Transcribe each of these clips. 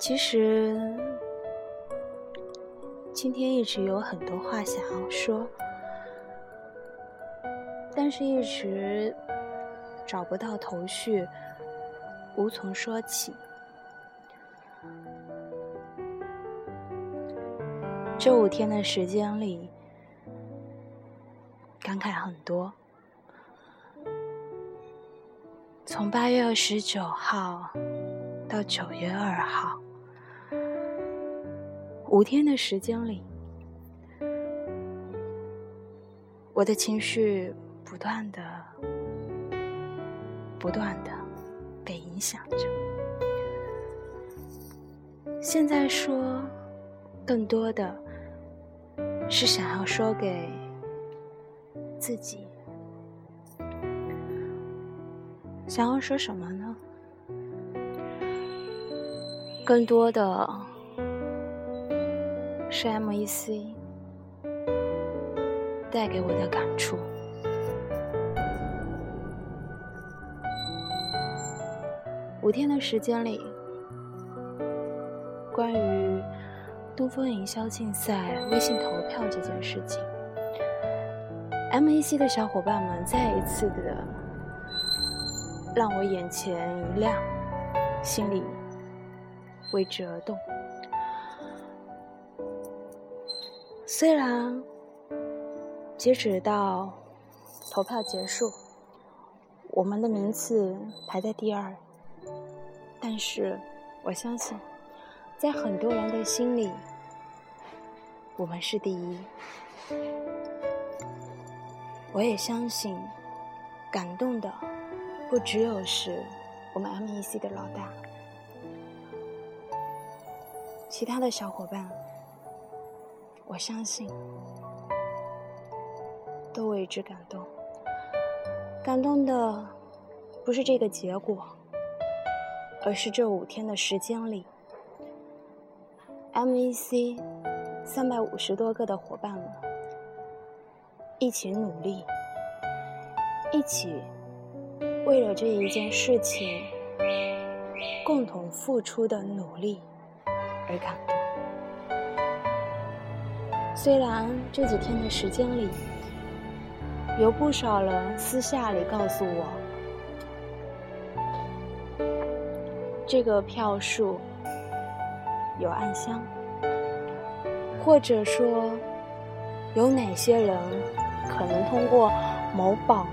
其实今天一直有很多话想要说，但是一直找不到头绪，无从说起。这五天的时间里，感慨很多。从八月二十九号到九月二号。五天的时间里，我的情绪不断的、不断的被影响着。现在说，更多的是想要说给自己。想要说什么呢？更多的。是 M.E.C 带给我的感触。五天的时间里，关于东风营销竞赛微信投票这件事情，M.E.C 的小伙伴们再一次的让我眼前一亮，心里为之而动。虽然截止到投票结束，我们的名次排在第二，但是我相信，在很多人的心里，我们是第一。我也相信，感动的不只有是我们 M.E.C 的老大，其他的小伙伴。我相信，都为之感动。感动的不是这个结果，而是这五天的时间里，M.E.C. 三百五十多个的伙伴们一起努力，一起为了这一件事情共同付出的努力而感动。虽然这几天的时间里，有不少人私下里告诉我，这个票数有暗箱，或者说有哪些人可能通过某宝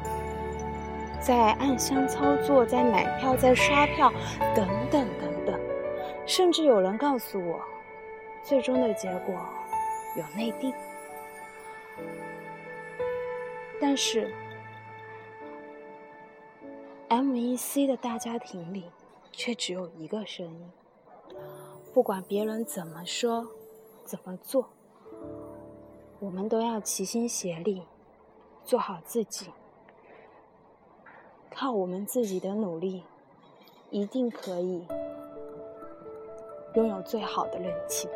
在暗箱操作、在买票、在刷票等等等等，甚至有人告诉我，最终的结果。有内定，但是 M.E.C 的大家庭里却只有一个声音。不管别人怎么说、怎么做，我们都要齐心协力，做好自己。靠我们自己的努力，一定可以拥有最好的人气。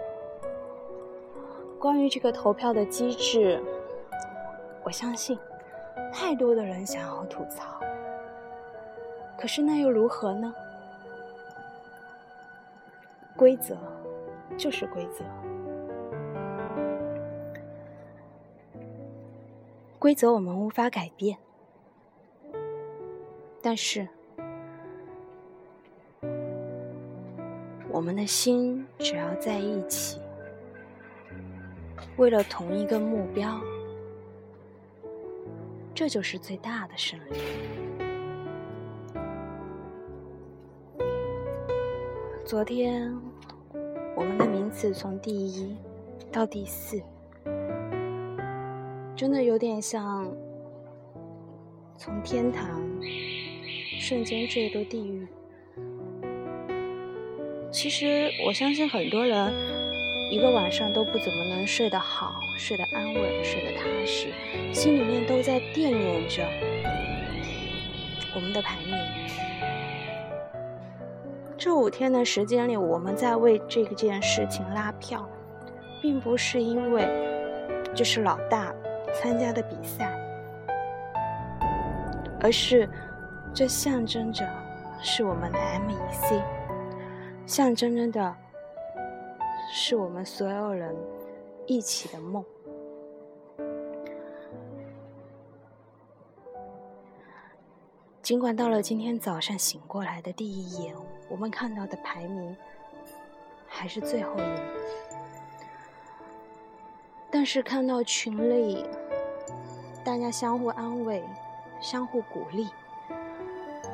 关于这个投票的机制，我相信太多的人想要吐槽，可是那又如何呢？规则就是规则，规则我们无法改变，但是我们的心只要在一起。为了同一个目标，这就是最大的胜利。昨天，我们的名次从第一到第四，真的有点像从天堂瞬间坠入地狱。其实，我相信很多人。一个晚上都不怎么能睡得好，睡得安稳，睡得踏实，心里面都在惦念着我们的排名。这五天的时间里，我们在为这件事情拉票，并不是因为这是老大参加的比赛，而是这象征着是我们的 M.E.C，象征着的。是我们所有人一起的梦。尽管到了今天早上醒过来的第一眼，我们看到的排名还是最后一名，但是看到群里大家相互安慰、相互鼓励，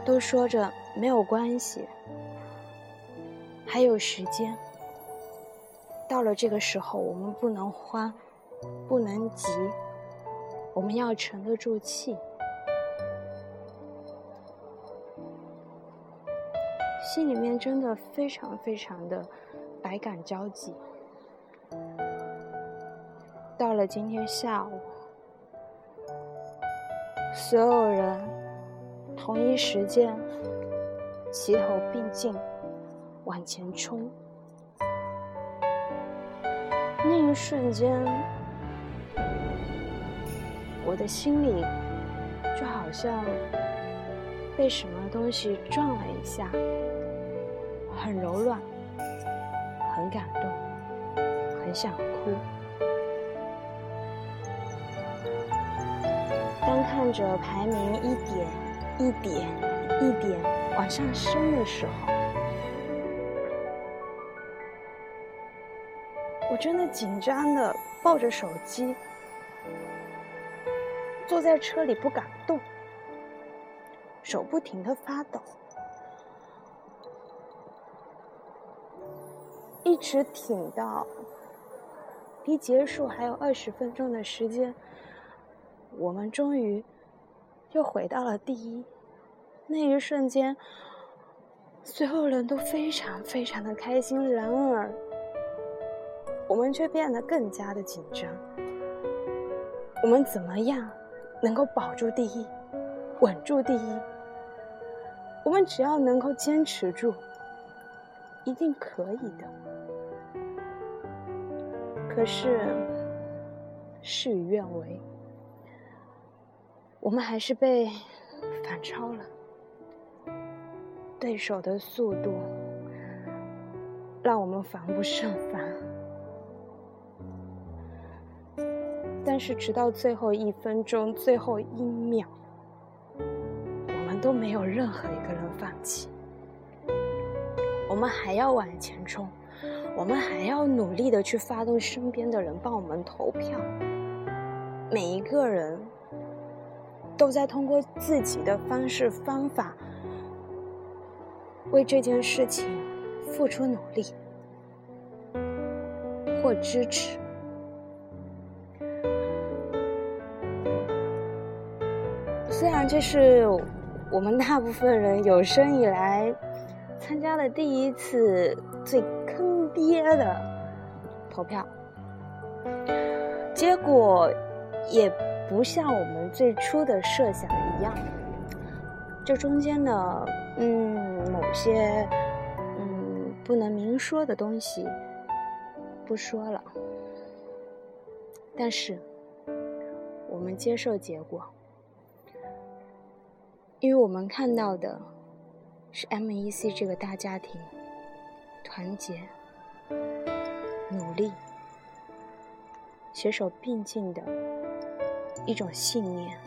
都说着没有关系，还有时间。到了这个时候，我们不能慌，不能急，我们要沉得住气。心里面真的非常非常的百感交集。到了今天下午，所有人同一时间齐头并进往前冲。那一瞬间，我的心里就好像被什么东西撞了一下，很柔软，很感动，很想哭。当看着排名一点一点一点往上升的时候，真的紧张的抱着手机，坐在车里不敢动，手不停的发抖，一直挺到离结束还有二十分钟的时间，我们终于又回到了第一。那一瞬间，所有人都非常非常的开心。然而。我们却变得更加的紧张。我们怎么样能够保住第一，稳住第一？我们只要能够坚持住，一定可以的。可是事与愿违，我们还是被反超了。对手的速度让我们防不胜防。但是，直到最后一分钟、最后一秒，我们都没有任何一个人放弃。我们还要往前冲，我们还要努力的去发动身边的人帮我们投票。每一个人都在通过自己的方式方法，为这件事情付出努力或支持。虽然这是我们大部分人有生以来参加的第一次最坑爹的投票，结果也不像我们最初的设想一样，这中间的嗯某些嗯不能明说的东西不说了，但是我们接受结果。因为我们看到的是 M.E.C 这个大家庭团结、努力、携手并进的一种信念，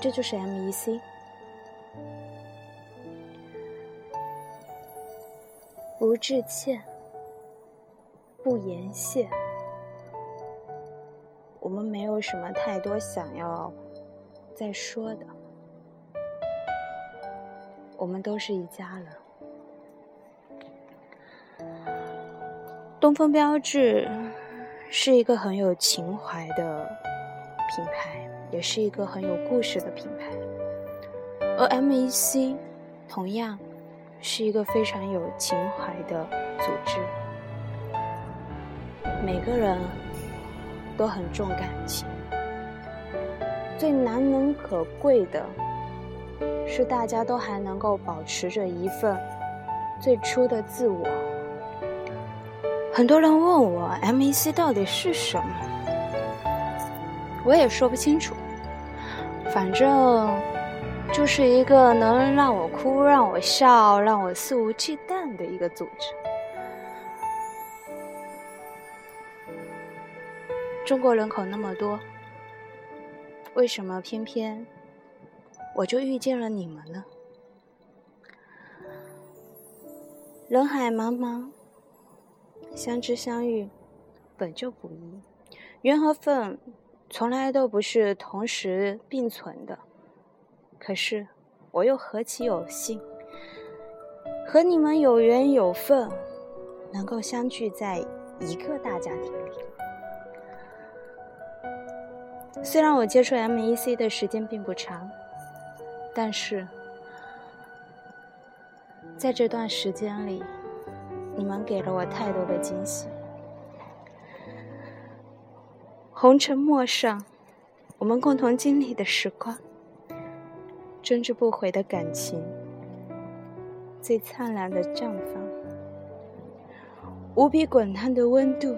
这就是 M.E.C。不致歉，不言谢。没有什么太多想要再说的，我们都是一家人。东风标致是一个很有情怀的品牌，也是一个很有故事的品牌，而 M.E.C 同样是一个非常有情怀的组织，每个人。都很重感情，最难能可贵的是，大家都还能够保持着一份最初的自我。很多人问我，M.E.C 到底是什么？我也说不清楚。反正就是一个能让我哭、让我笑、让我肆无忌惮的一个组织。中国人口那么多，为什么偏偏我就遇见了你们呢？人海茫茫，相知相遇本就不易，缘和分从来都不是同时并存的。可是我又何其有幸，和你们有缘有份，能够相聚在一个大家庭里。虽然我接触 MEC 的时间并不长，但是在这段时间里，你们给了我太多的惊喜。红尘陌上，我们共同经历的时光，真挚不悔的感情，最灿烂的绽放，无比滚烫的温度，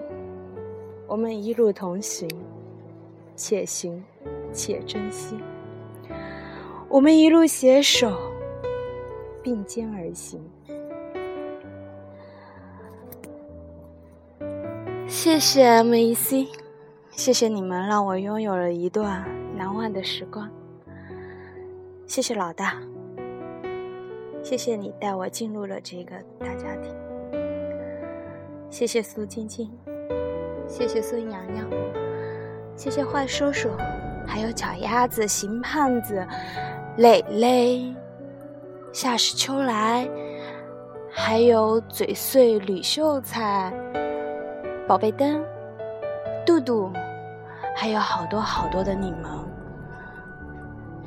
我们一路同行。且行且珍惜，我们一路携手并肩而行。谢谢 MEC，谢谢你们让我拥有了一段难忘的时光。谢谢老大，谢谢你带我进入了这个大家庭。谢谢苏晶晶，谢谢孙娘娘。谢谢坏叔叔，还有脚丫子、邢胖子、磊磊、夏时秋来，还有嘴碎吕秀才、宝贝灯、杜杜，还有好多好多的你们。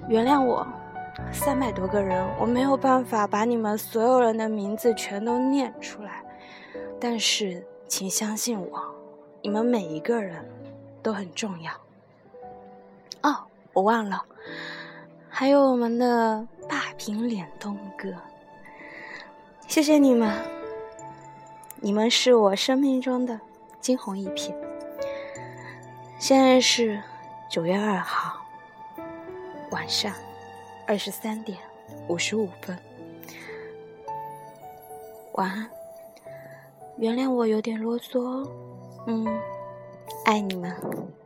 原谅我，三百多个人，我没有办法把你们所有人的名字全都念出来，但是请相信我，你们每一个人。都很重要哦，我忘了，还有我们的霸屏脸东哥，谢谢你们，你们是我生命中的惊鸿一瞥。现在是九月二号晚上二十三点五十五分，晚安，原谅我有点啰嗦，嗯。爱你们。